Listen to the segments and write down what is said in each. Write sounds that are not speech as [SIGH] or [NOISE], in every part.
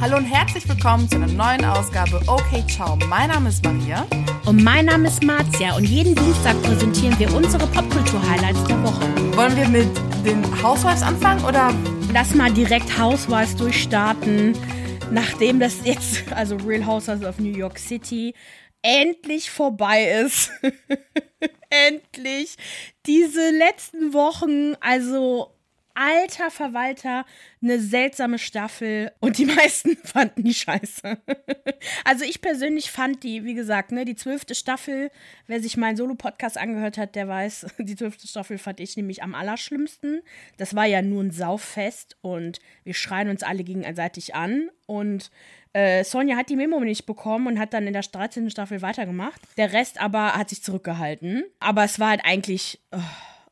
Hallo und herzlich willkommen zu einer neuen Ausgabe Okay Ciao. Mein Name ist Maria. Und mein Name ist Marzia und jeden Dienstag präsentieren wir unsere Popkultur-Highlights der Woche. Wollen wir mit den Housewives anfangen oder? Lass mal direkt Housewives durchstarten. Nachdem das jetzt, also Real Housewives of New York City, endlich vorbei ist. [LAUGHS] endlich. Diese letzten Wochen, also alter Verwalter, eine seltsame Staffel und die [LAUGHS] meisten fanden die scheiße. also ich persönlich fand die, wie gesagt, ne, die zwölfte Staffel, wer sich meinen Solo-Podcast angehört hat, der weiß, [LAUGHS] die zwölfte Staffel fand ich nämlich am allerschlimmsten. Das war ja nur ein Sauffest und wir schreien uns alle gegenseitig an und äh, Sonja hat die Memo nicht bekommen und hat dann in der 13. Staffel weitergemacht. Der Rest aber hat sich zurückgehalten. Aber es war halt eigentlich. Oh,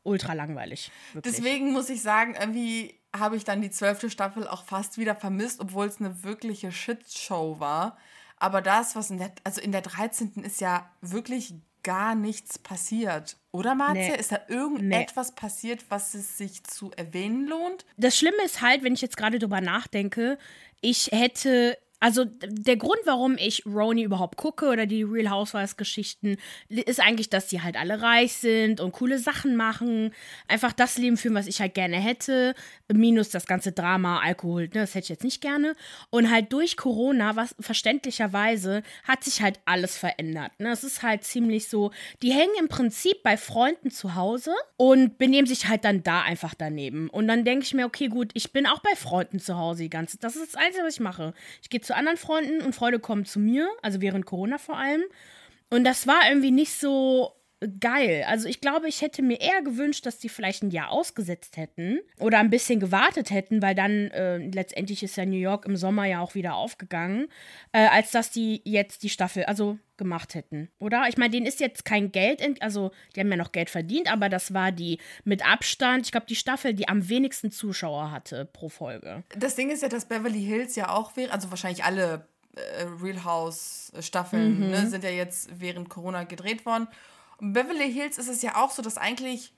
ultra langweilig. Wirklich. Deswegen muss ich sagen, irgendwie habe ich dann die zwölfte Staffel auch fast wieder vermisst, obwohl es eine wirkliche Shitshow war. Aber das, was in der, also in der 13. ist ja wirklich gar nichts passiert. Oder Marzia? Nee. Ist da irgendetwas nee. passiert, was es sich zu erwähnen lohnt? Das Schlimme ist halt, wenn ich jetzt gerade drüber nachdenke, ich hätte also der Grund, warum ich Roni überhaupt gucke oder die Real Housewives Geschichten, ist eigentlich, dass die halt alle reich sind und coole Sachen machen. Einfach das Leben führen, was ich halt gerne hätte. Minus das ganze Drama, Alkohol, ne, das hätte ich jetzt nicht gerne. Und halt durch Corona, was verständlicherweise, hat sich halt alles verändert. Ne? Es ist halt ziemlich so, die hängen im Prinzip bei Freunden zu Hause und benehmen sich halt dann da einfach daneben. Und dann denke ich mir, okay, gut, ich bin auch bei Freunden zu Hause die ganze Das ist das Einzige, was ich mache. Ich gehe zu anderen Freunden und Freunde kommen zu mir, also während Corona vor allem. Und das war irgendwie nicht so geil. Also ich glaube, ich hätte mir eher gewünscht, dass die vielleicht ein Jahr ausgesetzt hätten oder ein bisschen gewartet hätten, weil dann äh, letztendlich ist ja New York im Sommer ja auch wieder aufgegangen, äh, als dass die jetzt die Staffel, also gemacht hätten, oder? Ich meine, denen ist jetzt kein Geld, also die haben ja noch Geld verdient, aber das war die mit Abstand, ich glaube, die Staffel, die am wenigsten Zuschauer hatte pro Folge. Das Ding ist ja, dass Beverly Hills ja auch wäre, also wahrscheinlich alle äh, Real House Staffeln mhm. ne, sind ja jetzt während Corona gedreht worden. Und Beverly Hills ist es ja auch so, dass eigentlich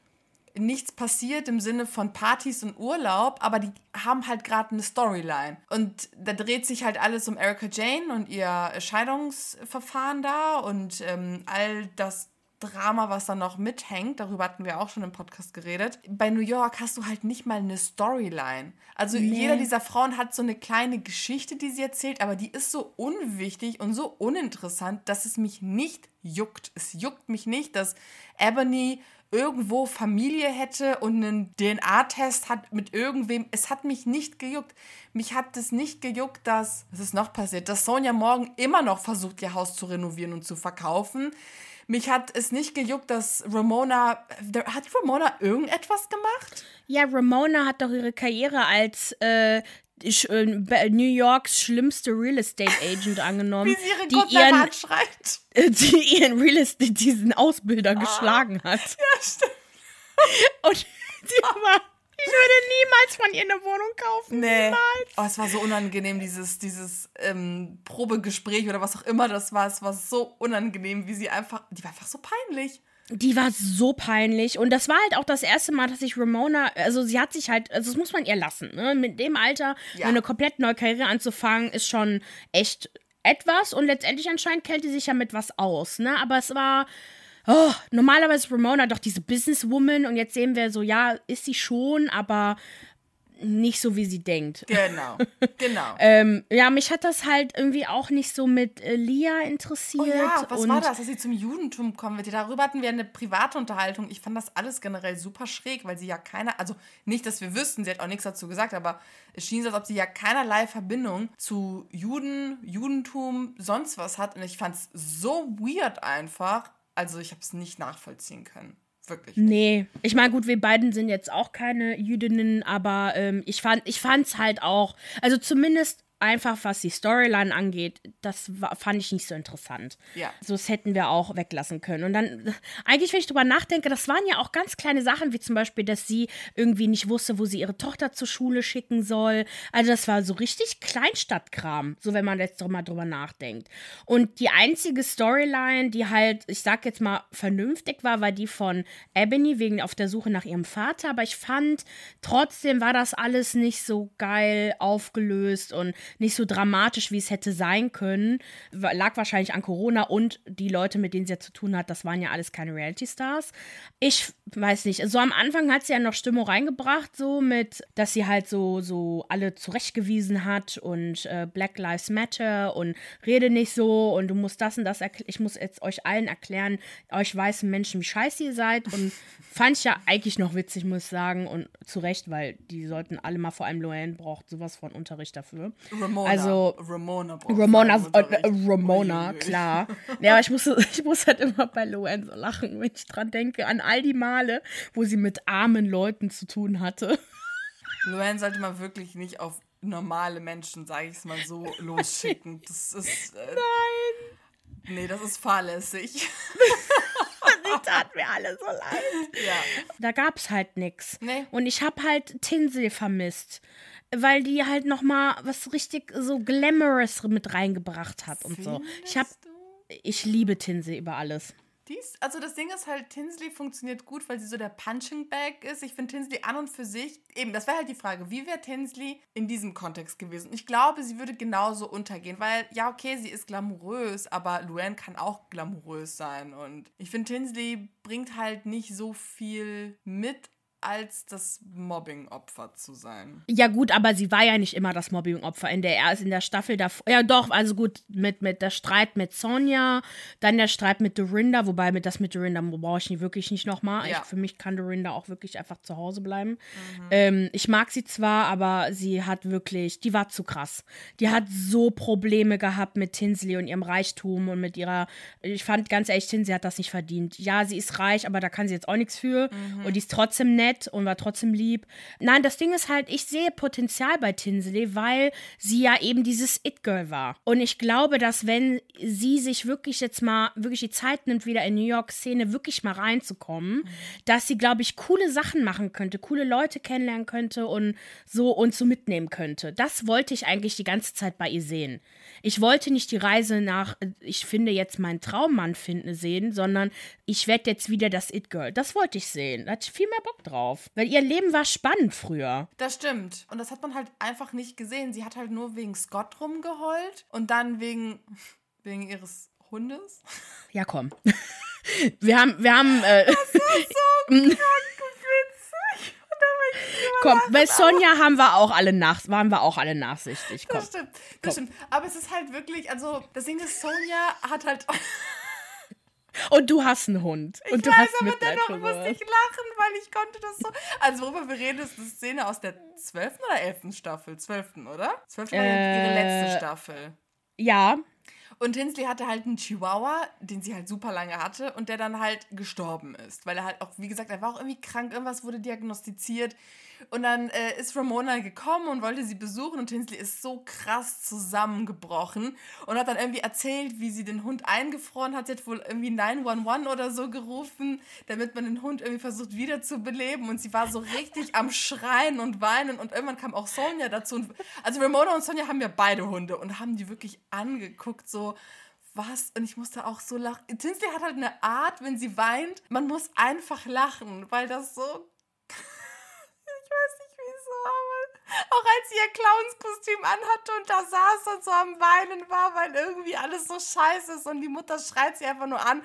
nichts passiert im Sinne von Partys und Urlaub, aber die haben halt gerade eine Storyline. Und da dreht sich halt alles um Erika Jane und ihr Scheidungsverfahren da und ähm, all das Drama, was da noch mithängt. Darüber hatten wir auch schon im Podcast geredet. Bei New York hast du halt nicht mal eine Storyline. Also nee. jeder dieser Frauen hat so eine kleine Geschichte, die sie erzählt, aber die ist so unwichtig und so uninteressant, dass es mich nicht juckt. Es juckt mich nicht, dass Ebony irgendwo Familie hätte und einen DNA-Test hat mit irgendwem. Es hat mich nicht gejuckt. Mich hat es nicht gejuckt, dass, was ist noch passiert, dass Sonja morgen immer noch versucht, ihr Haus zu renovieren und zu verkaufen. Mich hat es nicht gejuckt, dass Ramona. Hat Ramona irgendetwas gemacht? Ja, Ramona hat doch ihre Karriere als äh, äh, New Yorks schlimmste Real Estate Agent angenommen, [LAUGHS] Wie sie ihre die ihren, [LAUGHS] die ihren Real Estate, diesen Ausbilder ah. geschlagen hat. Ja, stimmt. [LAUGHS] Und die war ich würde niemals von ihr eine Wohnung kaufen. Nee. Niemals. Oh, es war so unangenehm, dieses, dieses ähm, Probegespräch oder was auch immer das war. Es war so unangenehm, wie sie einfach. Die war einfach so peinlich. Die war so peinlich. Und das war halt auch das erste Mal, dass ich Ramona, also sie hat sich halt, also das muss man ihr lassen. Ne? Mit dem Alter ja. eine komplett neue Karriere anzufangen, ist schon echt etwas. Und letztendlich anscheinend kennt sie sich ja mit was aus. Ne? Aber es war oh, normalerweise ist Ramona doch diese Businesswoman und jetzt sehen wir so, ja, ist sie schon, aber nicht so, wie sie denkt. Genau, [LAUGHS] genau. ähm, ja, mich hat das halt irgendwie auch nicht so mit äh, Lia interessiert. Oh ja, was war das, dass sie zum Judentum kommen wird? Darüber hatten wir eine private Unterhaltung. Ich fand das alles generell super schräg, weil sie ja keiner, also nicht, dass wir wüssten, sie hat auch nichts dazu gesagt, aber es schien so, als ob sie ja keinerlei Verbindung zu Juden, Judentum, sonst was hat. Und ich fand es so weird einfach, also ich habe es nicht nachvollziehen können. Wirklich. Nicht. Nee, ich meine, gut, wir beiden sind jetzt auch keine Jüdinnen, aber ähm, ich fand es halt auch, also zumindest einfach was die Storyline angeht, das war, fand ich nicht so interessant. Ja. So, das hätten wir auch weglassen können. Und dann, eigentlich, wenn ich drüber nachdenke, das waren ja auch ganz kleine Sachen, wie zum Beispiel, dass sie irgendwie nicht wusste, wo sie ihre Tochter zur Schule schicken soll. Also, das war so richtig Kleinstadtkram, so wenn man jetzt mal drüber nachdenkt. Und die einzige Storyline, die halt, ich sag jetzt mal, vernünftig war, war die von Ebony wegen auf der Suche nach ihrem Vater. Aber ich fand, trotzdem war das alles nicht so geil aufgelöst und nicht so dramatisch, wie es hätte sein können. Lag wahrscheinlich an Corona und die Leute, mit denen sie ja zu tun hat, das waren ja alles keine Reality-Stars. Ich weiß nicht, so am Anfang hat sie ja noch Stimmung reingebracht, so mit, dass sie halt so, so alle zurechtgewiesen hat und äh, Black Lives Matter und rede nicht so und du musst das und das erklären. Ich muss jetzt euch allen erklären, euch weißen Menschen, wie scheiße ihr seid und [LAUGHS] fand ich ja eigentlich noch witzig, muss ich sagen und zu Recht, weil die sollten alle mal, vor allem Loanne braucht sowas von Unterricht dafür. Ramona. Also, Ramona Ramona, äh, Ramona, klar. ja, aber ich muss, [LAUGHS] ich muss halt immer bei Loanne so lachen, wenn ich dran denke, an all die Male, wo sie mit armen Leuten zu tun hatte. Loanne sollte man wirklich nicht auf normale Menschen, sage ich es mal so, [LAUGHS] losschicken. Das ist. Äh, Nein! Nee, das ist fahrlässig. [LAUGHS] die tat mir alle so leid. Ja. Da gab es halt nichts. Nee. Und ich habe halt Tinsel vermisst. Weil die halt noch mal was richtig so glamorous mit reingebracht hat und Findest so. Ich habe ich liebe Tinsel über alles. Dies, also das Ding ist halt, Tinsley funktioniert gut, weil sie so der Punching Bag ist. Ich finde Tinsley an und für sich, eben, das wäre halt die Frage, wie wäre Tinsley in diesem Kontext gewesen? Ich glaube, sie würde genauso untergehen, weil, ja, okay, sie ist glamourös, aber Luann kann auch glamourös sein. Und ich finde, Tinsley bringt halt nicht so viel mit als das Mobbing-Opfer zu sein. Ja, gut, aber sie war ja nicht immer das Mobbing-Opfer. In der erst in der Staffel davor. Ja, doch, also gut, mit, mit der Streit mit Sonja, dann der Streit mit Dorinda, wobei mit das mit Dorinda brauche ich nie, wirklich nicht nochmal. Ja. für mich kann Dorinda auch wirklich einfach zu Hause bleiben. Mhm. Ähm, ich mag sie zwar, aber sie hat wirklich, die war zu krass. Die hat so Probleme gehabt mit Tinsley und ihrem Reichtum und mit ihrer. Ich fand ganz ehrlich, Tinsley hat das nicht verdient. Ja, sie ist reich, aber da kann sie jetzt auch nichts für. Mhm. Und die ist trotzdem nett nett und war trotzdem lieb. Nein, das Ding ist halt, ich sehe Potenzial bei Tinsley, weil sie ja eben dieses It-Girl war. Und ich glaube, dass wenn sie sich wirklich jetzt mal, wirklich die Zeit nimmt, wieder in New York-Szene wirklich mal reinzukommen, dass sie, glaube ich, coole Sachen machen könnte, coole Leute kennenlernen könnte und so und so mitnehmen könnte. Das wollte ich eigentlich die ganze Zeit bei ihr sehen. Ich wollte nicht die Reise nach, ich finde jetzt meinen Traummann finden sehen, sondern ich werde jetzt wieder das It-Girl. Das wollte ich sehen. Da hatte ich viel mehr Bock drauf. Weil ihr Leben war spannend früher. Das stimmt. Und das hat man halt einfach nicht gesehen. Sie hat halt nur wegen Scott rumgeheult und dann wegen, [LAUGHS] wegen ihres Hundes. [LAUGHS] Ja, komm. [LAUGHS] Wir haben, wir haben. Äh, das ist so krank Komm, bei Sonja haben wir auch alle nach, waren wir auch alle nachsichtig. Komm. Das stimmt, das Komm. stimmt. Aber es ist halt wirklich, also das Ding ist, Sonja hat halt. Und du hast einen Hund. Und ich du weiß, hast aber dennoch musste ich lachen, weil ich konnte das so. Also worüber wir reden, ist eine Szene aus der 12. oder 11. Staffel? 12. oder? 12. war äh, ihre letzte Staffel. Ja. Und Tinsley hatte halt einen Chihuahua, den sie halt super lange hatte und der dann halt gestorben ist. Weil er halt auch, wie gesagt, er war auch irgendwie krank, irgendwas wurde diagnostiziert. Und dann äh, ist Ramona gekommen und wollte sie besuchen und Tinsley ist so krass zusammengebrochen und hat dann irgendwie erzählt, wie sie den Hund eingefroren hat. Sie hat wohl irgendwie 911 oder so gerufen, damit man den Hund irgendwie versucht wiederzubeleben. Und sie war so richtig am Schreien und Weinen und irgendwann kam auch Sonja dazu. Und, also Ramona und Sonja haben ja beide Hunde und haben die wirklich angeguckt, so was? Und ich musste auch so lachen. Tinsley hat halt eine Art, wenn sie weint, man muss einfach lachen, weil das so auch als sie ihr Clownskostüm anhatte und da saß und so am Weinen war, weil irgendwie alles so scheiße ist und die Mutter schreit sie einfach nur an.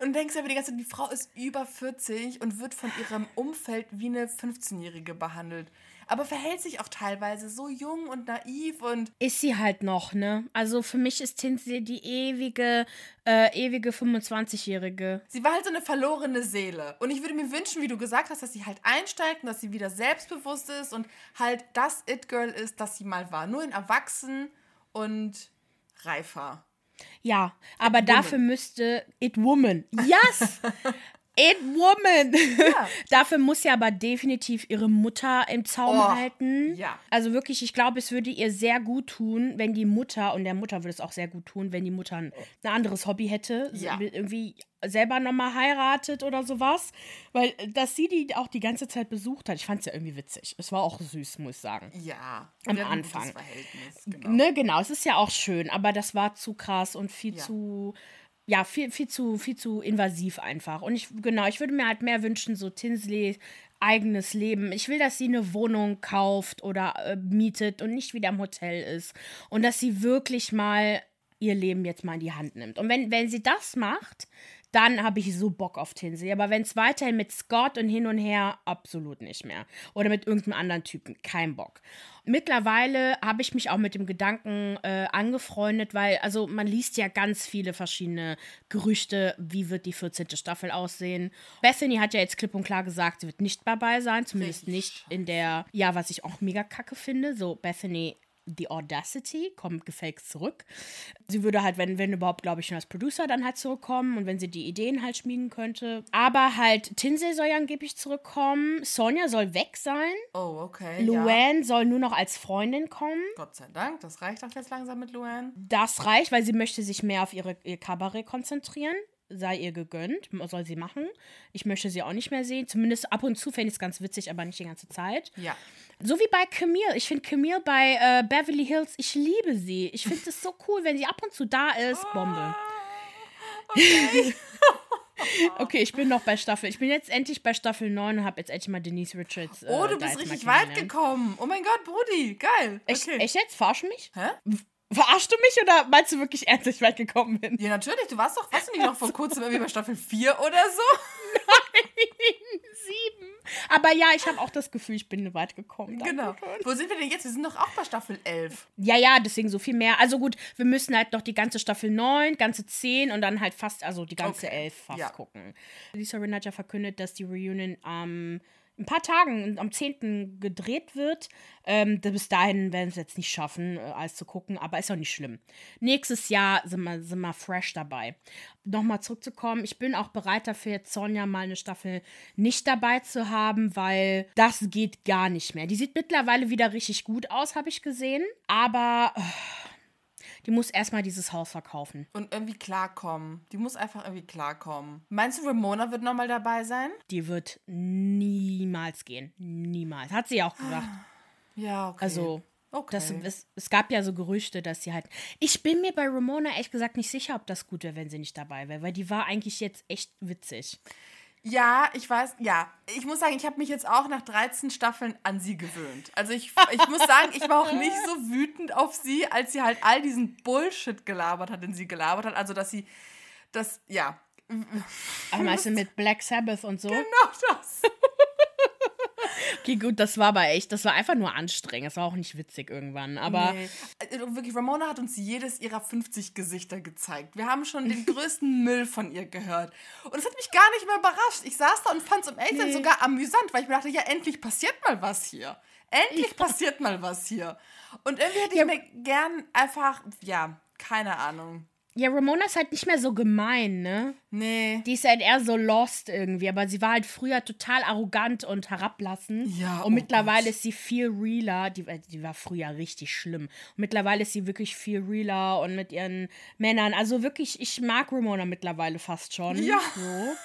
Und denkst aber die ganze Zeit, die Frau ist über 40 und wird von ihrem Umfeld wie eine 15-Jährige behandelt aber verhält sich auch teilweise so jung und naiv und. Ist sie halt noch, ne? Also für mich ist Tinsley die ewige, äh, ewige 25-Jährige. Sie war halt so eine verlorene Seele. Und ich würde mir wünschen, wie du gesagt hast, dass sie halt einsteigt und dass sie wieder selbstbewusst ist und halt das It-Girl ist, das sie mal war. Nur in Erwachsen und reifer. Ja, aber It dafür müsste It Woman. Yes! [LAUGHS] It Woman. Ja. [LAUGHS] Dafür muss sie aber definitiv ihre Mutter im Zaum oh, halten. Ja. Also wirklich, ich glaube, es würde ihr sehr gut tun, wenn die Mutter, und der Mutter würde es auch sehr gut tun, wenn die Mutter ein, ein anderes Hobby hätte. Ja. Irgendwie selber nochmal heiratet oder sowas. Weil, dass sie die auch die ganze Zeit besucht hat, ich fand es ja irgendwie witzig. Es war auch süß, muss ich sagen. Ja. Am Anfang. Genau. Ne, genau, es ist ja auch schön, aber das war zu krass und viel ja. zu ja, viel, viel zu, viel zu invasiv einfach. Und ich, genau, ich würde mir halt mehr wünschen, so Tinsley eigenes Leben. Ich will, dass sie eine Wohnung kauft oder äh, mietet und nicht wieder im Hotel ist. Und dass sie wirklich mal ihr Leben jetzt mal in die Hand nimmt. Und wenn, wenn sie das macht, dann habe ich so Bock auf Tinsel. Aber wenn es weiterhin mit Scott und hin und her, absolut nicht mehr. Oder mit irgendeinem anderen Typen, kein Bock. Mittlerweile habe ich mich auch mit dem Gedanken äh, angefreundet, weil, also man liest ja ganz viele verschiedene Gerüchte, wie wird die 14. Staffel aussehen. Bethany hat ja jetzt klipp und klar gesagt, sie wird nicht dabei sein, zumindest nicht in der, ja, was ich auch mega kacke finde. So, Bethany The Audacity, kommt gefaked zurück. Sie würde halt, wenn, wenn überhaupt, glaube ich, schon als Producer dann halt zurückkommen und wenn sie die Ideen halt schmieden könnte. Aber halt, Tinsel soll ja angeblich zurückkommen. Sonja soll weg sein. Oh, okay. Luann ja. soll nur noch als Freundin kommen. Gott sei Dank, das reicht doch jetzt langsam mit Luann. Das reicht, weil sie möchte sich mehr auf ihre, ihr Kabarett konzentrieren sei ihr gegönnt, soll sie machen. Ich möchte sie auch nicht mehr sehen. Zumindest ab und zu fände ich es ganz witzig, aber nicht die ganze Zeit. Ja. So wie bei Camille. Ich finde Camille bei äh, Beverly Hills, ich liebe sie. Ich finde es so cool, wenn sie ab und zu da ist. Bombe. Okay. [LAUGHS] okay, ich bin noch bei Staffel. Ich bin jetzt endlich bei Staffel 9 und habe jetzt endlich mal Denise Richards. Äh, oh, du bist richtig weit gekommen. Oh mein Gott, Brudi, geil. Okay. Echt, echt jetzt? Verarsch mich? Hä? Verarschst du mich oder meinst du wirklich ernst, dass ich weit gekommen bin? Ja, natürlich. Du warst doch, warst du nicht noch vor kurzem irgendwie bei Staffel 4 oder so? Nein, [LAUGHS] 7. Aber ja, ich habe auch das Gefühl, ich bin weit gekommen. Genau. Wo sind wir denn jetzt? Wir sind doch auch bei Staffel 11. Ja, ja, deswegen so viel mehr. Also gut, wir müssen halt noch die ganze Staffel 9, ganze 10 und dann halt fast, also die ganze okay. 11 fast ja. gucken. Lisa Rinna hat ja verkündet, dass die Reunion am. Ähm, ein paar Tagen, am 10. gedreht wird. Ähm, bis dahin werden sie es jetzt nicht schaffen, äh, alles zu gucken, aber ist auch nicht schlimm. Nächstes Jahr sind wir, sind wir fresh dabei. Nochmal zurückzukommen, ich bin auch bereit dafür, jetzt Sonja mal eine Staffel nicht dabei zu haben, weil das geht gar nicht mehr. Die sieht mittlerweile wieder richtig gut aus, habe ich gesehen, aber. Oh, die muss erstmal dieses Haus verkaufen. Und irgendwie klarkommen. Die muss einfach irgendwie klarkommen. Meinst du, Ramona wird nochmal dabei sein? Die wird niemals gehen. Niemals. Hat sie auch gesagt. [GASPS] Ja, okay. Also, Okay. Das, es, es, gab ja so Gerüchte, dass sie halt. Ich bin mir bei Ramona ehrlich gesagt nicht sicher, ob das gut wäre, wenn sie nicht dabei wäre, weil die war eigentlich jetzt echt witzig. Ja, ich weiß, ja. Ich muss sagen, ich habe mich jetzt auch nach 13 Staffeln an sie gewöhnt. Also ich, ich muss sagen, ich war auch nicht so wütend auf sie, als sie halt all diesen Bullshit gelabert hat, den sie gelabert hat. Also, dass sie das, ja. Aber meinst du mit Black Sabbath und so? Genau das. Okay, gut, das war aber echt, das war einfach nur anstrengend. Es war auch nicht witzig irgendwann, aber. Nee. Also wirklich, Ramona hat uns jedes ihrer 50 Gesichter gezeigt. Wir haben schon den [LAUGHS] größten Müll von ihr gehört. Und es hat mich gar nicht mehr überrascht. Ich saß da und fand es um echt nee. sogar amüsant, weil ich mir dachte, ja, endlich passiert mal was hier. Endlich passiert mal was hier. Und irgendwie hätte ich ja. mir gern einfach, ja, keine Ahnung. Ja, Ramona ist halt nicht mehr so gemein, ne? Nee. Die ist halt eher so lost irgendwie, aber sie war halt früher total arrogant und herablassend. Ja. Und oh mittlerweile Gott. ist sie viel realer. Die, äh, die war früher richtig schlimm. Und mittlerweile ist sie wirklich viel realer und mit ihren Männern. Also wirklich, ich mag Ramona mittlerweile fast schon. Ja. So.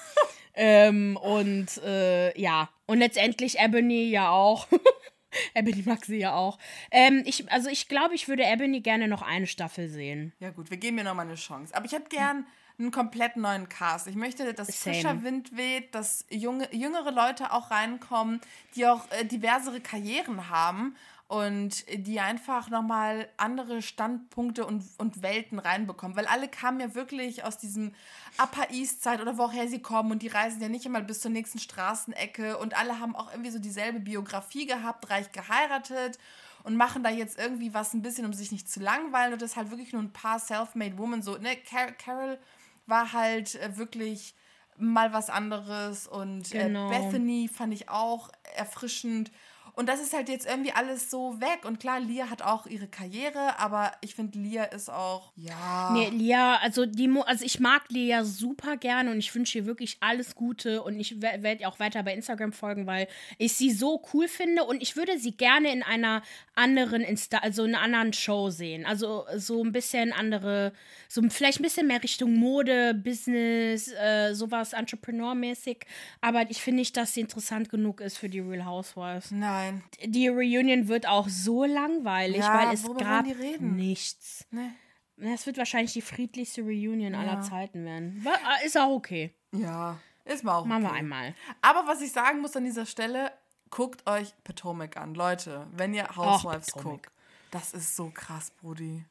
ähm, und äh, ja. Und letztendlich Ebony ja auch. [LAUGHS] [LAUGHS] Ebony mag sie ja auch. Ähm, ich, also ich glaube, ich würde Ebony gerne noch eine Staffel sehen. Ja gut, wir geben ihr nochmal eine Chance. Aber ich hätte gern einen komplett neuen Cast. Ich möchte, dass Same. frischer Wind weht, dass junge, jüngere Leute auch reinkommen, die auch äh, diversere Karrieren haben und die einfach nochmal andere Standpunkte und, und Welten reinbekommen. Weil alle kamen ja wirklich aus diesem Upper East Side oder woher sie kommen und die reisen ja nicht immer bis zur nächsten Straßenecke und alle haben auch irgendwie so dieselbe Biografie gehabt, reich geheiratet und machen da jetzt irgendwie was ein bisschen, um sich nicht zu langweilen und das ist halt wirklich nur ein paar Self-Made Women so, ne, Car Carol war halt äh, wirklich mal was anderes und äh, genau. Bethany fand ich auch erfrischend und das ist halt jetzt irgendwie alles so weg. Und klar, Lia hat auch ihre Karriere, aber ich finde, Lia ist auch, ja. Nee, Lia, also, die Mo also ich mag Lia super gerne und ich wünsche ihr wirklich alles Gute. Und ich werde ihr auch weiter bei Instagram folgen, weil ich sie so cool finde. Und ich würde sie gerne in einer anderen, Insta also in einer anderen Show sehen. Also so ein bisschen andere, so vielleicht ein bisschen mehr Richtung Mode, Business, äh, sowas Entrepreneur-mäßig. Aber ich finde nicht, dass sie interessant genug ist für die Real Housewives. Nein. Nein. Die Reunion wird auch so langweilig, ja, weil es gab nichts. Nee. Es wird wahrscheinlich die friedlichste Reunion ja. aller Zeiten werden. Ist auch okay. Ja. Ist mal auch Machen wir okay. einmal. Aber was ich sagen muss an dieser Stelle, guckt euch Potomac an. Leute, wenn ihr Housewives guckt, das ist so krass, Brudi.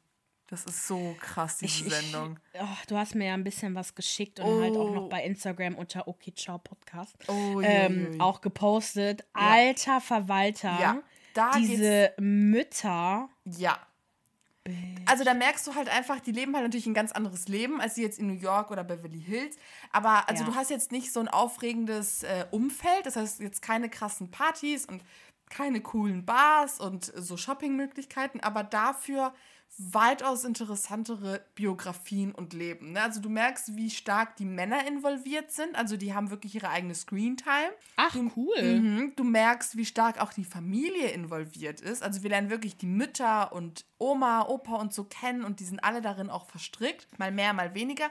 Das ist so krass, diese Ich- Sendung. Oh, du hast mir ja ein bisschen was geschickt und halt auch Oh. noch bei Instagram unter Okay Ciao Podcast Oh, je, ähm, je, auch gepostet. Alter Verwalter. Ja, da diese Mütter. Ja. Also da merkst du halt einfach, die leben halt natürlich ein ganz anderes Leben, als die jetzt in New York oder Beverly Hills. Aber also Ja. du hast jetzt nicht so ein aufregendes äh, Umfeld, das heißt jetzt keine krassen Partys und keine coolen Bars und so Shoppingmöglichkeiten, aber dafür weitaus interessantere Biografien und Leben. Ne? Also du merkst, wie stark die Männer involviert sind. Also die haben wirklich ihre eigene Screentime. Ach, cool. Mhm. Du merkst, wie stark auch die Familie involviert ist. Also wir lernen wirklich die Mütter und Oma, Opa und so kennen und die sind alle darin auch verstrickt. Mal mehr, mal weniger.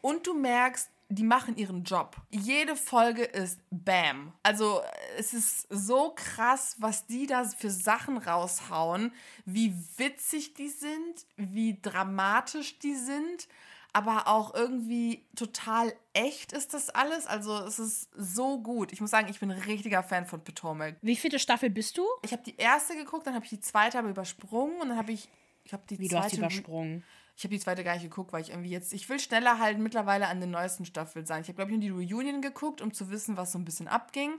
Und du merkst, die machen ihren Job. Jede Folge ist Bam. Also es ist so krass, was die da für Sachen raushauen, wie witzig die sind, wie dramatisch die sind aber auch irgendwie total echt ist das alles. Also es ist so gut. Ich muss sagen, ich bin ein richtiger Fan von Potomac. Wie viele Staffel bist du? Ich habe die erste geguckt, dann habe ich die zweite aber übersprungen und dann habe ich, ich habe die Wie du zweite hast die übersprungen. Ich habe die zweite gar nicht geguckt, weil ich irgendwie jetzt, ich will schneller halt mittlerweile an den neuesten Staffeln sein. Ich habe, glaube ich, nur die Reunion geguckt, um zu wissen, was so ein bisschen abging.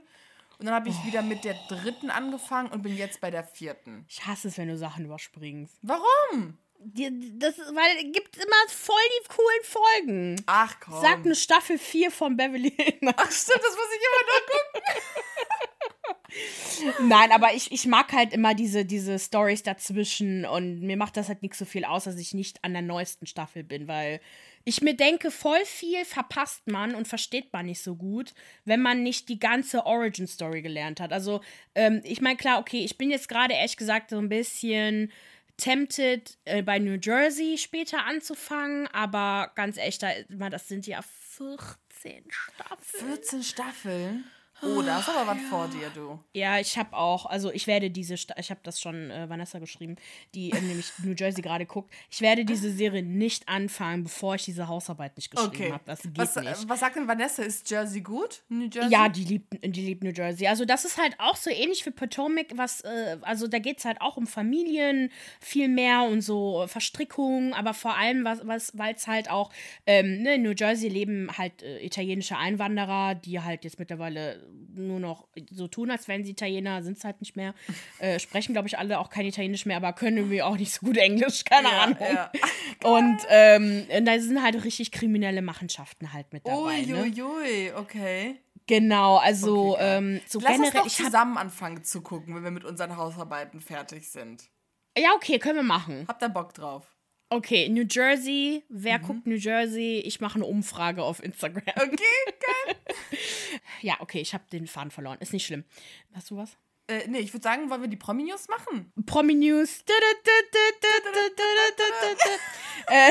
Und dann habe ich wieder mit der dritten angefangen und bin jetzt bei der vierten. Ich hasse es, wenn du Sachen überspringst. Warum? Das, weil es gibt immer voll die coolen Folgen. Ach komm. Sag eine Staffel 4 von Beverly Hills. Ach stimmt, das muss ich immer noch gucken. [LAUGHS] Nein, aber ich, ich mag halt immer diese, diese Stories dazwischen und mir macht das halt nicht so viel aus, dass ich nicht an der neuesten Staffel bin, weil ich mir denke, voll viel verpasst man und versteht man nicht so gut, wenn man nicht die ganze Origin-Story gelernt hat. Also, ähm, ich meine, klar, okay, ich bin jetzt gerade ehrlich gesagt so ein bisschen tempted, äh, bei New Jersey später anzufangen, aber ganz echt, da, das sind ja 14 Staffeln. 14 Staffeln? Oh, da ist aber was vor dir, du. Ja, ich habe auch, also ich werde diese, Sta ich habe das schon äh, Vanessa geschrieben, die äh, nämlich New Jersey gerade guckt. Ich werde diese Serie nicht anfangen, bevor ich diese Hausarbeit nicht geschrieben Okay. habe. Das geht was, nicht. was sagt denn Vanessa? Ist Jersey gut? New Jersey? Ja, die liebt, die liebt New Jersey. Also das ist halt auch so ähnlich wie Potomac, was, äh, also da geht es halt auch um Familien viel mehr und so Verstrickungen, aber vor allem, was, was, weil es halt auch, ähm, ne, in New Jersey leben halt äh, italienische Einwanderer, die halt jetzt mittlerweile nur noch so tun, als wären sie Italiener, sind es halt nicht mehr. [LAUGHS] Äh, sprechen, glaube ich, alle auch kein Italienisch mehr, aber können irgendwie auch nicht so gut Englisch, keine Ja, Ahnung. ja. [LAUGHS] Und ähm, da sind halt richtig kriminelle Machenschaften halt mit dabei. Ne? Uiuiui, okay. Genau, also Okay, ähm, so Lass uns generell. doch ich hab, zusammen anfangen zu gucken, wenn wir mit unseren Hausarbeiten fertig sind. ja, okay, können wir machen. Habt ihr Bock drauf? Okay, New Jersey. Wer Mhm. guckt New Jersey? Ich mache eine Umfrage auf Instagram. Okay, geil. [LAUGHS] Ja, okay, ich habe den Faden verloren. Ist nicht schlimm. Hast du was? Äh, nee, ich würde sagen, wollen wir die Promi-News machen? Promi News. [LAUGHS] Äh,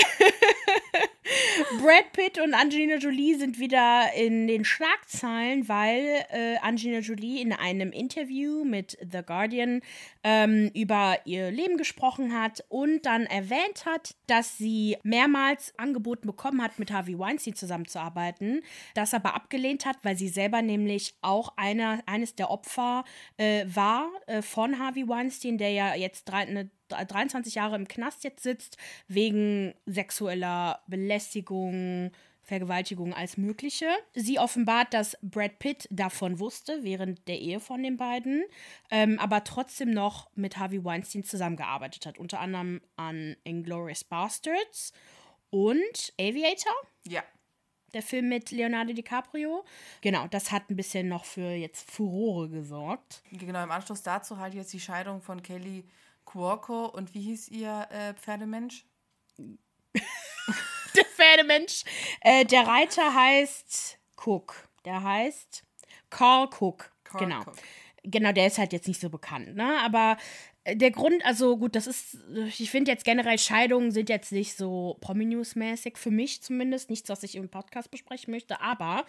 Brad Pitt und Angelina Jolie sind wieder in den Schlagzeilen, weil äh, Angelina Jolie in einem Interview mit The Guardian ähm, über ihr Leben gesprochen hat und dann erwähnt hat, dass sie mehrmals angeboten bekommen hat, mit Harvey Weinstein zusammenzuarbeiten, das aber abgelehnt hat, weil sie selber nämlich auch einer, eines der Opfer äh, war äh, von Harvey Weinstein, der ja jetzt drei, eine 23 Jahre im Knast jetzt sitzt, wegen sexueller Belästigung, Vergewaltigung als mögliche. Sie offenbart, dass Brad Pitt davon wusste während der Ehe von den beiden, ähm, aber trotzdem noch mit Harvey Weinstein zusammengearbeitet hat, unter anderem an Inglourious Bastards und Aviator Ja. Der Film mit Leonardo DiCaprio. Genau, das hat ein bisschen noch für jetzt Furore gesorgt. Genau, im Anschluss dazu halt jetzt die Scheidung von Kelly Cuoco und wie hieß ihr äh, Pferdemensch? [LAUGHS] Der Pferdemensch. Äh, der Reiter heißt Cook. Der heißt Carl Cook. Carl genau. Cook. Genau, der ist halt jetzt nicht so bekannt, ne? Aber der Grund, also gut, das ist, ich finde jetzt generell Scheidungen sind jetzt nicht so Promi-News-mäßig, für mich zumindest, nichts, was ich im Podcast besprechen möchte, aber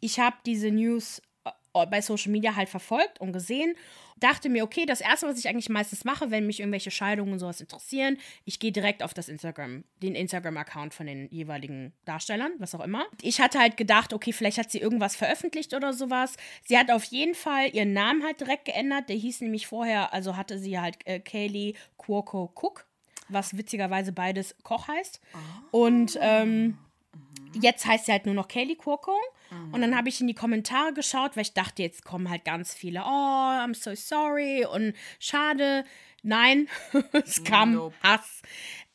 ich habe diese News äh, bei Social Media halt verfolgt und gesehen. Dachte mir, okay, das erste, was ich eigentlich meistens mache, wenn mich irgendwelche Scheidungen und sowas interessieren, ich gehe direkt auf das Instagram, den Instagram-Account von den jeweiligen Darstellern, was auch immer. Ich hatte halt gedacht, okay, vielleicht hat sie irgendwas veröffentlicht oder sowas. Sie hat auf jeden Fall ihren Namen halt direkt geändert. Der hieß nämlich vorher, also hatte sie halt äh, Kaylee Cuoco Cook, was witzigerweise beides Koch heißt. Oh. Und ähm, jetzt heißt sie halt nur noch Kaylee Cuoco. Mhm. Und dann habe ich in die Kommentare geschaut, weil ich dachte, jetzt kommen halt ganz viele, oh, I'm so sorry und schade. Nein, [LAUGHS] es kam nope. Hass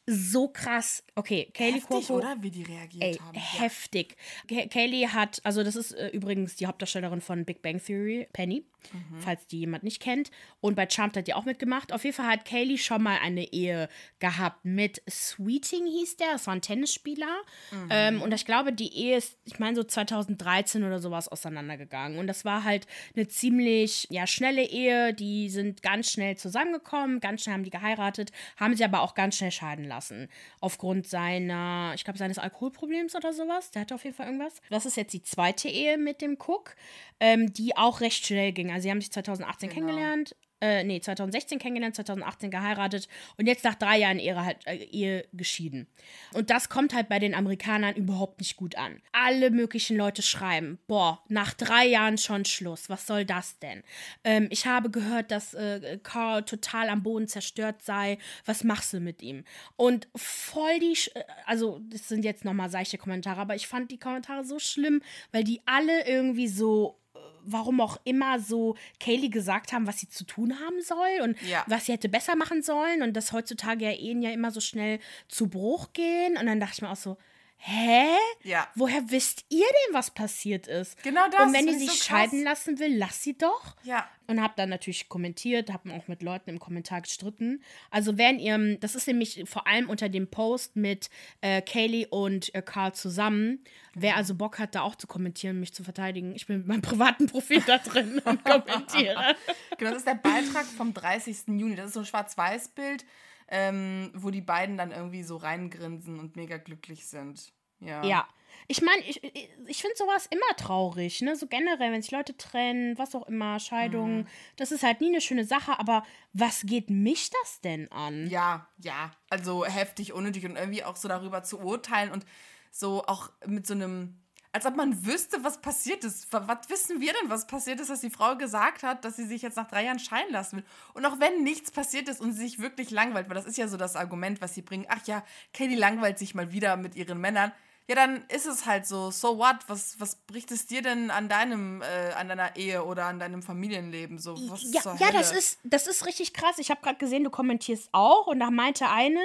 so krass. Okay, Kaylee Heftig, Cuoco, oder? Wie die reagiert ey, haben. Heftig. Ja. Kaylee hat, also das ist äh, übrigens die Hauptdarstellerin von Big Bang Theory, Penny mhm. falls die jemand nicht kennt. Und bei Charmed hat die auch mitgemacht. Auf jeden Fall hat Kaylee schon mal eine Ehe gehabt mit Sweeting, hieß der. Das war ein Tennisspieler. Mhm. Ähm, und ich glaube, die Ehe ist, ich meine, so 2013 oder sowas auseinandergegangen. Und das war halt eine ziemlich, ja, schnelle Ehe. Die sind ganz schnell zusammengekommen, ganz schnell haben die geheiratet, haben sie aber auch ganz schnell scheiden lassen. Aufgrund seiner, ich glaube, seines Alkoholproblems oder sowas. Der hatte auf jeden Fall irgendwas. Das ist jetzt die zweite Ehe mit dem Cook, ähm, die auch recht schnell ging. Also sie haben sich 2018 genau. kennengelernt, äh, nee, 2016 kennengelernt, 2018 geheiratet und jetzt nach drei Jahren Ehe, halt, äh, Ehe geschieden. Und das kommt halt bei den Amerikanern überhaupt nicht gut an. Alle möglichen Leute schreiben, boah, nach drei Jahren schon Schluss, was soll das denn? Ähm, ich habe gehört, dass äh, Carl total am Boden zerstört sei, was machst du mit ihm? Und voll die, Sch also das sind jetzt nochmal seichte Kommentare, aber ich fand die Kommentare so schlimm, weil die alle irgendwie so warum auch immer so Kaylee gesagt haben, was sie zu tun haben soll und ja. was sie hätte besser machen sollen und dass heutzutage ja Ehen ja immer so schnell zu Bruch gehen. Und dann dachte ich mir auch so, hä? Ja. Woher wisst ihr denn, was passiert ist? Genau das. Und wenn die sich so scheiden lassen will, lass sie doch. Ja. Und hab dann natürlich kommentiert, hab auch mit Leuten im Kommentar gestritten. Also wenn ihr, das ist nämlich vor allem unter dem Post mit äh, Kaylee und äh, Carl zusammen. Wer also Bock hat, da auch zu kommentieren, mich zu verteidigen, ich bin mit meinem [LAUGHS] privaten Profil da drin und kommentiere. [LAUGHS] Genau, das ist der Beitrag vom 30. Juni. Das ist so ein Schwarz-Weiß-Bild ähm, wo die beiden dann irgendwie so reingrinsen und mega glücklich sind. Ja. Ja. Ich meine, ich, ich finde sowas immer traurig, ne? So generell, wenn sich Leute trennen, was auch immer, Scheidungen, mhm. das ist halt nie eine schöne Sache, aber was geht mich das denn an? Ja, ja. Also heftig, unnötig und irgendwie auch so darüber zu urteilen und so auch mit so einem als ob man wüsste, was passiert ist. Was wissen wir denn, was passiert ist, dass die Frau gesagt hat, dass sie sich jetzt nach drei Jahren scheiden lassen will? Und auch wenn nichts passiert ist und sie sich wirklich langweilt, weil das ist ja so das Argument, was sie bringen, ach ja, Kelly langweilt sich mal wieder mit ihren Männern ja, dann ist es halt so. So what? Was, was bricht es dir denn an deinem, äh, an deiner Ehe oder an deinem Familienleben? So, was ja, ja das ist, das ist richtig krass. Ich habe gerade gesehen, du kommentierst auch und da meinte eine,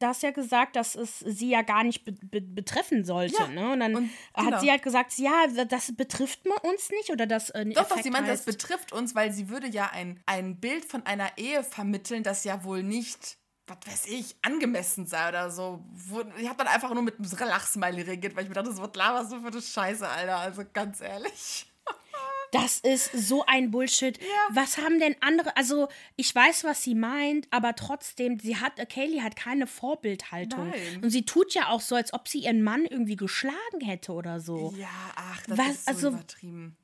da hast ja gesagt, dass es sie ja gar nicht be be betreffen sollte. Ja. Ne? Und dann und, genau. hat sie halt gesagt, ja, das betrifft uns nicht oder das äh, Doch, doch, sie meinte, das betrifft uns, weil sie würde ja ein, ein Bild von einer Ehe vermitteln, das ja wohl nicht was weiß ich, angemessen sei oder so. Ich habe dann einfach nur mit einem Lachsmiley reagiert, weil ich mir dachte, was laberst du für eine Scheiße, Alter. Also ganz ehrlich. [LAUGHS] Das ist so ein Bullshit. Ja. Was haben denn andere? Also, ich weiß, was sie meint, aber trotzdem, sie hat, Kaylee hat keine Vorbildhaltung. Nein. Und sie tut ja auch so, als ob sie ihren Mann irgendwie geschlagen hätte oder so. Ja, ach, das was, ist so also, übertrieben.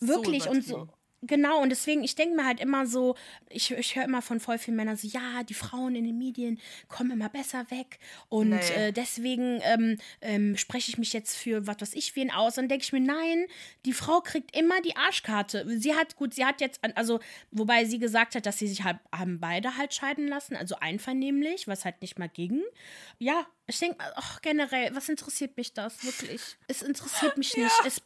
Wirklich so übertrieben. und so. Genau, und deswegen, ich denke mir halt immer so, ich, ich höre immer von voll vielen Männern so, ja, die Frauen in den Medien kommen immer besser weg und nee. äh, deswegen ähm, ähm, spreche ich mich jetzt für was weiß ich wen aus. Und denke ich mir, nein, die Frau kriegt immer die Arschkarte. Sie hat, gut, sie hat jetzt, also, wobei sie gesagt hat, dass sie sich halt, haben beide halt scheiden lassen, also einvernehmlich, was halt nicht mal ging. Ja, ich denke, ach, generell, was interessiert mich das wirklich? Es interessiert [LAUGHS] mich nicht. Ja. Es,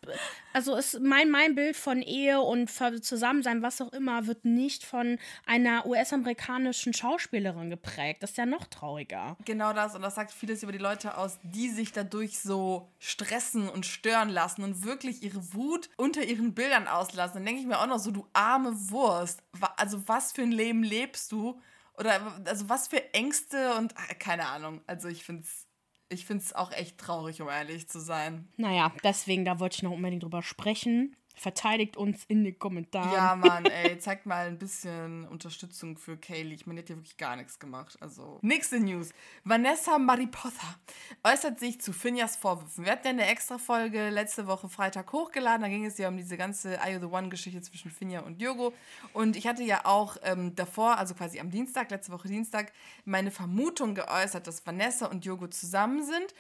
also es, mein, mein Bild von Ehe und Zusammensein, was auch immer, wird nicht von einer US-amerikanischen Schauspielerin geprägt. Das ist ja noch trauriger. Genau das. Und das sagt vieles über die Leute aus, die sich dadurch so stressen und stören lassen und wirklich ihre Wut unter ihren Bildern auslassen. Dann denke ich mir auch noch so, du arme Wurst. Also was für ein Leben lebst du? Oder also was für Ängste und ah, keine Ahnung. Also ich finde es ich find's auch echt traurig, um ehrlich zu sein. Naja, deswegen, da wollte ich noch unbedingt drüber sprechen. Verteidigt uns in den Kommentaren. Ja, Mann, [LAUGHS] ey, zeigt mal ein bisschen Unterstützung für Kaylee. Ich meine, die hat ja wirklich gar nichts gemacht. Also, nächste News. Vanessa Mariposa äußert sich zu Finjas Vorwürfen. Wir hatten ja eine extra Folge letzte Woche Freitag hochgeladen. Da ging es ja um diese ganze You the One-Geschichte zwischen Finja und Diogo. Und ich hatte ja auch ähm, davor, also quasi am Dienstag, letzte Woche Dienstag, meine Vermutung geäußert, dass Vanessa und Diogo zusammen sind.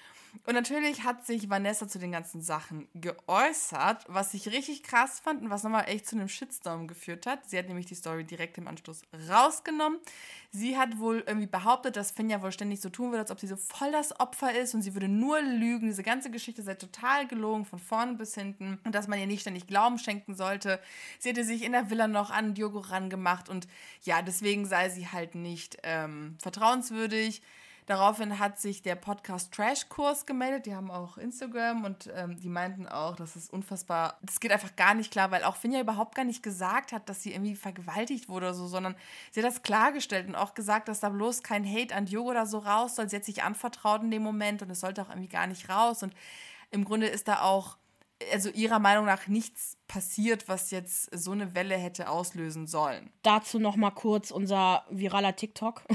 Und natürlich hat sich Vanessa zu den ganzen Sachen geäußert, was ich richtig krass fand und was nochmal echt zu einem Shitstorm geführt hat. Sie hat nämlich die Story direkt im Anschluss rausgenommen. Sie hat wohl irgendwie behauptet, dass Finja wohl ständig so tun würde, als ob sie so voll das Opfer ist und sie würde nur lügen. Diese ganze Geschichte sei total gelogen, von vorne bis hinten. Und dass man ihr nicht ständig Glauben schenken sollte. Sie hätte sich in der Villa noch an Diogo rangemacht und ja, deswegen sei sie halt nicht ähm, vertrauenswürdig. Daraufhin hat sich der Podcast Trash Kurs gemeldet. Die haben auch Instagram und ähm, die meinten auch, das ist unfassbar. Das geht einfach gar nicht klar, weil auch Finja überhaupt gar nicht gesagt hat, dass sie irgendwie vergewaltigt wurde oder so, sondern sie hat das klargestellt und auch gesagt, dass da bloß kein Hate an Diogo oder so raus soll. Sie hat sich anvertraut in dem Moment und es sollte auch irgendwie gar nicht raus. Und im Grunde ist da auch also ihrer Meinung nach nichts passiert, was jetzt so eine Welle hätte auslösen sollen. Dazu noch mal kurz unser viraler TikTok. [LAUGHS]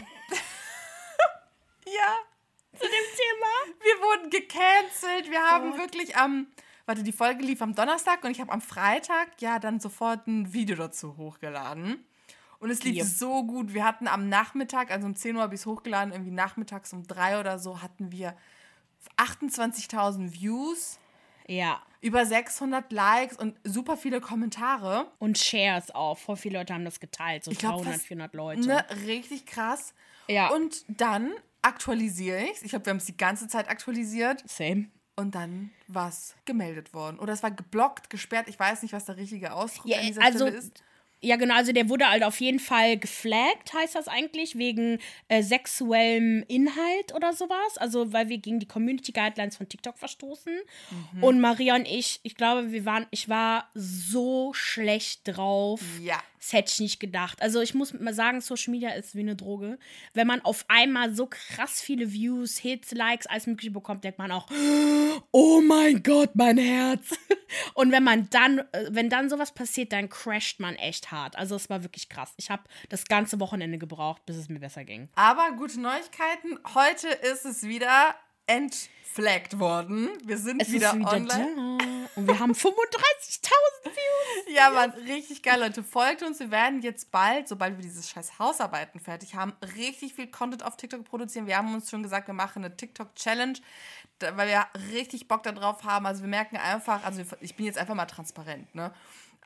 Ja. Zu dem Thema. Wir wurden gecancelt. Wir haben oh. wirklich am, warte, die Folge lief am Donnerstag und ich habe am Freitag ja dann sofort ein Video dazu hochgeladen. Und es lief yep. so gut. Wir hatten am Nachmittag, also um 10 Uhr habe ich es hochgeladen, irgendwie nachmittags um 3 oder so, hatten wir 28.000 Views. Ja. Über 600 Likes und super viele Kommentare. Und Shares auch. Voll viele Leute haben das geteilt. So ich 300, glaub, 400 Leute. Ne, richtig krass. Ja. Und dann aktualisiere ich es. Ich glaube, wir haben es die ganze Zeit aktualisiert. Same. Und dann war es gemeldet worden. Oder es war geblockt, gesperrt. Ich weiß nicht, was der richtige Ausdruck ja, an dieser also, Stelle ist. Ja, genau, also der wurde halt auf jeden Fall geflaggt, heißt das eigentlich, wegen äh, sexuellem Inhalt oder sowas. Also, weil wir gegen die Community Guidelines von TikTok verstoßen. Mhm. Und Maria und ich, ich glaube, wir waren, ich war so schlecht drauf. Ja. Das hätte ich nicht gedacht. Also ich muss mal sagen, Social Media ist wie eine Droge. Wenn man auf einmal so krass viele Views, Hits, Likes, alles mögliche bekommt, denkt man auch, oh mein Gott, mein Herz. [LAUGHS] Und wenn man dann, äh, wenn dann sowas passiert, dann crasht man echt hart. Also es war wirklich krass. Ich habe das ganze Wochenende gebraucht, bis es mir besser ging. Aber gute Neuigkeiten. Heute ist es wieder entflaggt worden. Wir sind es wieder, wieder online. Da. Und wir haben 35.000 Views. Ja, Mann, richtig geil, Leute. Folgt uns. Wir werden jetzt bald, sobald wir dieses scheiß Hausarbeiten fertig haben, richtig viel Content auf TikTok produzieren. Wir haben uns schon gesagt, wir machen eine TikTok-Challenge, weil wir richtig Bock darauf haben. Also wir merken einfach, also ich bin jetzt einfach mal transparent, ne?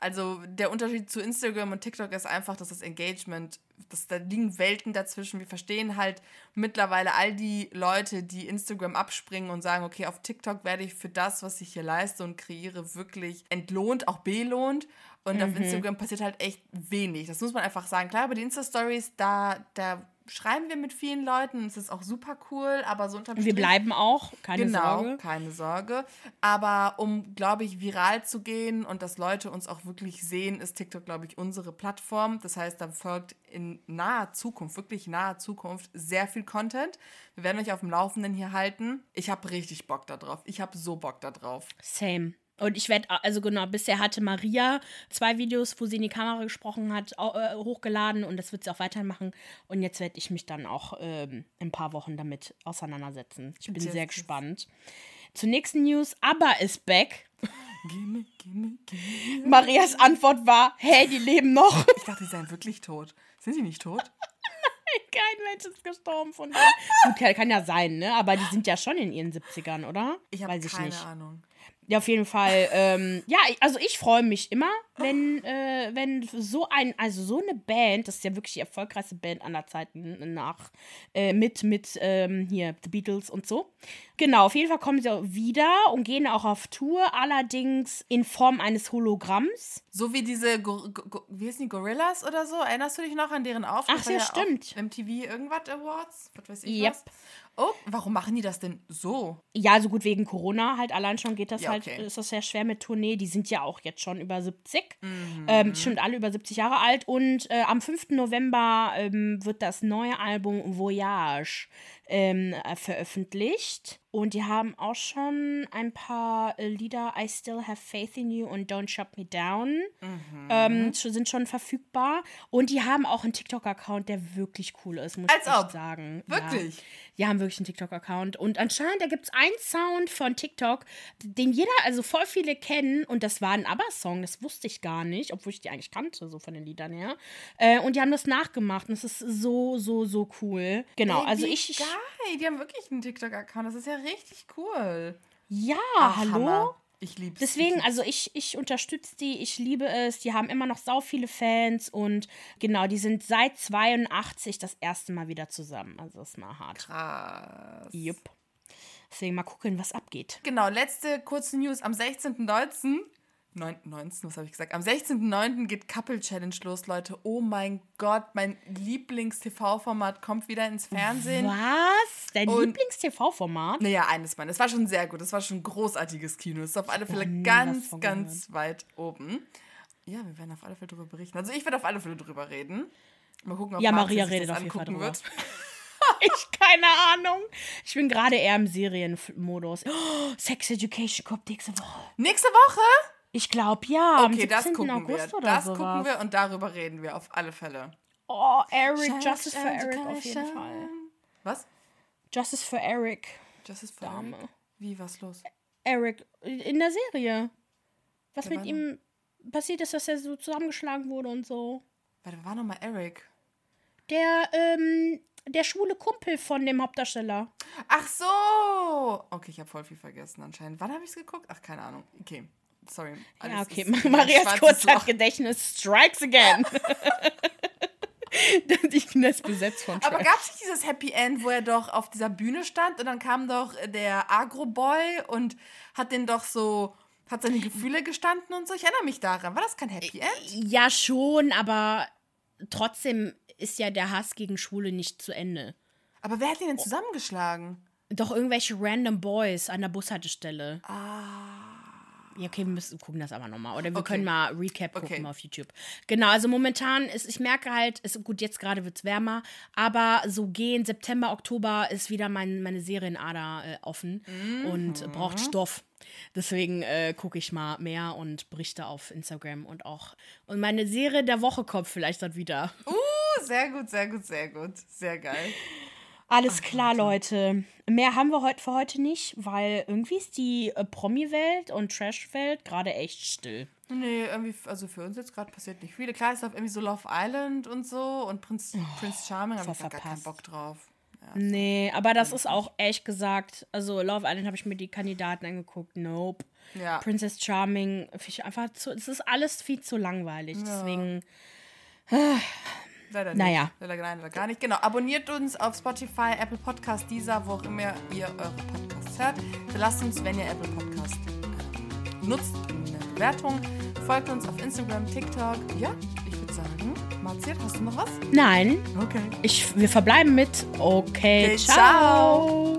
Also der Unterschied zu Instagram und TikTok ist einfach, dass das Engagement, dass da liegen Welten dazwischen. Wir verstehen halt mittlerweile all die Leute, die Instagram abspringen und sagen, okay, auf TikTok werde ich für das, was ich hier leiste und kreiere, wirklich entlohnt, auch belohnt. Und mhm. auf Instagram passiert halt echt wenig. Das muss man einfach sagen. Klar, bei den Insta-Stories, da, da schreiben wir mit vielen Leuten. Es ist auch super cool, aber so unterm Wir bleiben auch, keine genau, Sorge. keine Sorge. Aber um, glaube ich, viral zu gehen und dass Leute uns auch wirklich sehen, ist TikTok, glaube ich, unsere Plattform. Das heißt, da folgt in naher Zukunft, wirklich naher Zukunft, sehr viel Content. Wir werden euch auf dem Laufenden hier halten. Ich habe richtig Bock darauf. Ich habe so Bock darauf. Same. Und ich werde, also genau, bisher hatte Maria zwei Videos, wo sie in die Kamera gesprochen hat, äh, hochgeladen und das wird sie auch weitermachen. Und jetzt werde ich mich dann auch ähm, in ein paar Wochen damit auseinandersetzen. Ich bin sehr gespannt. Zur nächsten News, ABBA ist back. Gimme, gimme, gimme. Marias Antwort war, hä, die leben noch. [LAUGHS] Ich dachte, sie seien wirklich tot. Sind sie nicht tot? Nein, kein Mensch ist gestorben von denen. Gut, kann ja sein, ne? Aber die sind ja schon in ihren 70ern, oder? Ich habe keine nicht. Ahnung. Ja, auf jeden Fall. Ähm, ja, also ich freue mich immer, wenn, äh, wenn so ein, also so eine Band, das ist ja wirklich die erfolgreichste Band aller Zeiten nach, äh, mit, mit ähm, hier, The Beatles und so. Genau, auf jeden Fall kommen sie wieder und gehen auch auf Tour, allerdings in Form eines Hologramms. So wie diese, Go Go wie heißen die, Gorillas oder so? Erinnerst du dich noch an deren Auftritt? Ach ja, stimmt. MTV irgendwas Awards? Was weiß ich yep. was? Oh, warum machen die das denn so? Ja, so gut wegen Corona halt. Allein schon geht das Ja, halt, okay. ist das sehr schwer mit Tournee. Die sind ja auch jetzt schon über 70. Mhm. Ähm, sind alle über 70 Jahre alt. Und äh, am 5. November ähm, wird das neue Album Voyage ähm, äh, veröffentlicht. Und die haben auch schon ein paar äh, Lieder, I Still Have Faith in You und Don't Shut Me Down, Mhm. ähm, sind schon verfügbar. Und die haben auch einen TikTok-Account, der wirklich cool ist, muss Als ich ob. sagen. Wirklich? Ja. Die haben wirklich einen TikTok-Account. Und anscheinend, da gibt es einen Sound von TikTok, den jeder, also voll viele kennen. Und das war ein ABBA-Song, das wusste ich gar nicht, obwohl ich die eigentlich kannte, so von den Liedern her. Äh, und die haben das nachgemacht. Und es ist so, so, so cool. Genau, Ey, also ich. Geil, die haben wirklich einen TikTok-Account. Das ist ja richtig cool. Ja, Ach, hallo? Hammer. Ich lieb's. Deswegen, ich also ich, ich unterstütze die, ich liebe es. Die haben immer noch sau viele Fans und genau, die sind seit 82 das erste Mal wieder zusammen. Also das ist mal hart. Krass. Jupp. Deswegen mal gucken, was abgeht. Genau, letzte kurze News. Am 16.19. 9, 19, was habe ich gesagt? Am 16.09. geht Couple Challenge los, Leute. Oh mein Gott, mein Lieblings-TV-Format kommt wieder ins Fernsehen. Was? Dein Lieblings-TV-Format? Naja, eines meiner. Es war schon sehr gut. Es war schon ein großartiges Kino. Es ist auf alle Fälle nie ganz, ganz weit oben. Ja, wir werden auf alle Fälle darüber berichten. Also ich werde auf alle Fälle drüber reden. Mal gucken, ob Ja, Maria sich redet das auf jeden Fall drüber. wird. [LAUGHS] Ich keine Ahnung. Ich bin gerade eher im Serienmodus. Oh, Sex Education kommt nächste Woche. Nächste Woche? Ich glaube ja. am Okay, das 17. gucken August wir. Das sowas. gucken wir und darüber reden wir auf alle Fälle. Oh, Eric, Justice for Eric auf jeden Fall. Was? Justice for Eric. Justice for Dame. Eric. Wie, was los? Eric in der Serie. Was Der mit ihm passiert ist, dass er so zusammengeschlagen wurde und so. Warte, war nochmal Eric? Der, ähm, der schwule Kumpel von dem Hauptdarsteller. Ach so! Okay, ich habe voll viel vergessen anscheinend. Wann habe ich es geguckt? Ach, keine Ahnung. Okay, sorry. ja, okay. Marias Kurzzeitgedächtnis strikes again. [LAUGHS] Die Kness besetzt von Aber Trash. gab es nicht dieses Happy End, wo er doch auf dieser Bühne stand und dann kam doch der Agro-Boy und hat den doch so, hat seine Gefühle gestanden und so? Ich erinnere mich daran. War das kein Happy End? Ja, schon, aber trotzdem ist ja der Hass gegen Schwule nicht zu Ende. Aber wer hat ihn denn zusammengeschlagen? Doch irgendwelche random Boys an der Bushaltestelle. Ja, okay, wir müssen gucken das aber nochmal. Oder wir Okay. können mal Recap gucken Okay. auf YouTube. Genau, also momentan ist, ich merke halt, ist, gut, jetzt gerade wird es wärmer, aber so gehen September, Oktober ist wieder mein, meine Serienader äh, offen und Mhm. braucht Stoff. Deswegen äh, gucke ich mal mehr und berichte auf Instagram und auch. Und meine Serie der Woche kommt vielleicht dann wieder. Uh, sehr gut, sehr gut, sehr gut. Sehr geil. Alles klar, Leute. Mehr haben wir heute für heute nicht, weil irgendwie ist die äh, Promi-Welt und Trash-Welt gerade echt still. Nee, irgendwie, also für uns jetzt gerade passiert nicht viel. Klar ist auf irgendwie so Love Island und so und Prinz, Prince Charming, habe ich gar keinen. Bock drauf. Ja. Nee, aber das ist auch ehrlich gesagt, also Love Island habe ich mir die Kandidaten angeguckt. Nope. Ja. Princess Charming, ich einfach zu, es ist alles viel zu langweilig. Deswegen, Leider nicht. Naja. Leider, nein, leider gar nicht. Genau. Abonniert uns auf Spotify, Apple Podcast, Dieser, wo auch immer ihr eure Podcasts hört. Lasst uns, wenn ihr Apple Podcast äh, nutzt, eine Bewertung. Folgt uns auf Instagram, TikTok. Ja, ich würde sagen, Marziert, hast du noch was? nein, Okay. ich, wir verbleiben mit okay, Okay, ciao.